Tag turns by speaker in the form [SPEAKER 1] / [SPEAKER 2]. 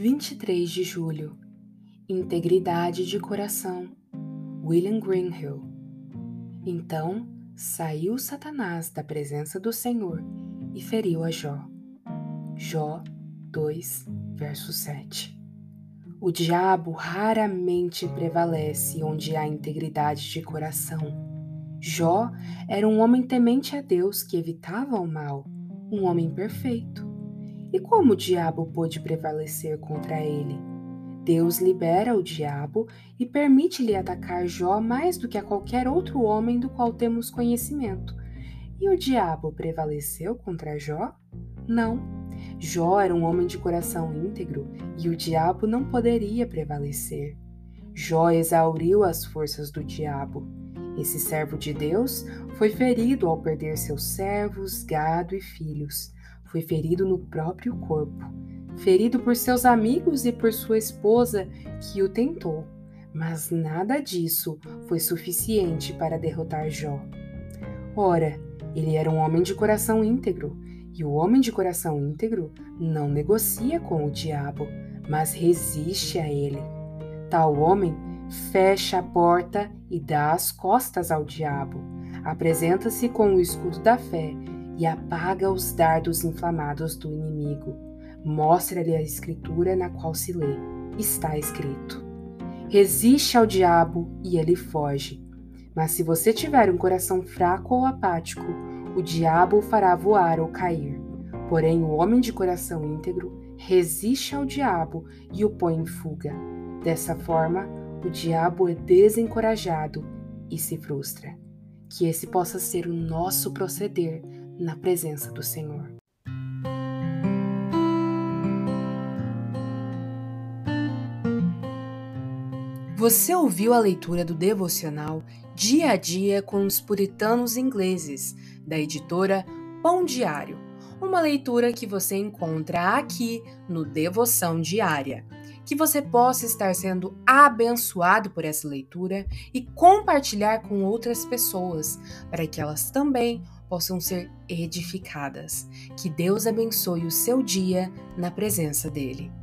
[SPEAKER 1] 23 de julho Integridade de coração William Greenhill Então saiu Satanás da presença do Senhor e feriu a Jó. Jó 2, verso 7 O diabo raramente prevalece onde há integridade de coração. Jó era um homem temente a Deus que evitava o mal, um homem perfeito. E como o diabo pôde prevalecer contra ele? Deus libera o diabo e permite-lhe atacar Jó mais do que a qualquer outro homem do qual temos conhecimento. E o diabo prevaleceu contra Jó? Não. Jó era um homem de coração íntegro e o diabo não poderia prevalecer. Jó exauriu as forças do diabo. Esse servo de Deus foi ferido ao perder seus servos, gado e filhos foi ferido no próprio corpo, ferido por seus amigos e por sua esposa que o tentou. Mas nada disso foi suficiente para derrotar Jó. Ora, ele era um homem de coração íntegro, e o homem de coração íntegro não negocia com o diabo, mas resiste a ele. Tal homem fecha a porta e dá as costas ao diabo. Apresenta-se com o escudo da fé e apaga os dardos inflamados do inimigo. Mostra-lhe a escritura na qual se lê. Está escrito: Resiste ao diabo e ele foge. Mas se você tiver um coração fraco ou apático, o diabo o fará voar ou cair. Porém, o homem de coração íntegro resiste ao diabo e o põe em fuga. Dessa forma, o diabo é desencorajado e se frustra. Que esse possa ser o nosso proceder na presença do Senhor. Você ouviu a leitura do devocional Dia a Dia com os Puritanos Ingleses, da editora Pão Diário, uma leitura que você encontra aqui no Devoção Diária. Que você possa estar sendo abençoado por essa leitura e compartilhar com outras pessoas, para que elas também possam ser edificadas. Que Deus abençoe o seu dia na presença dEle.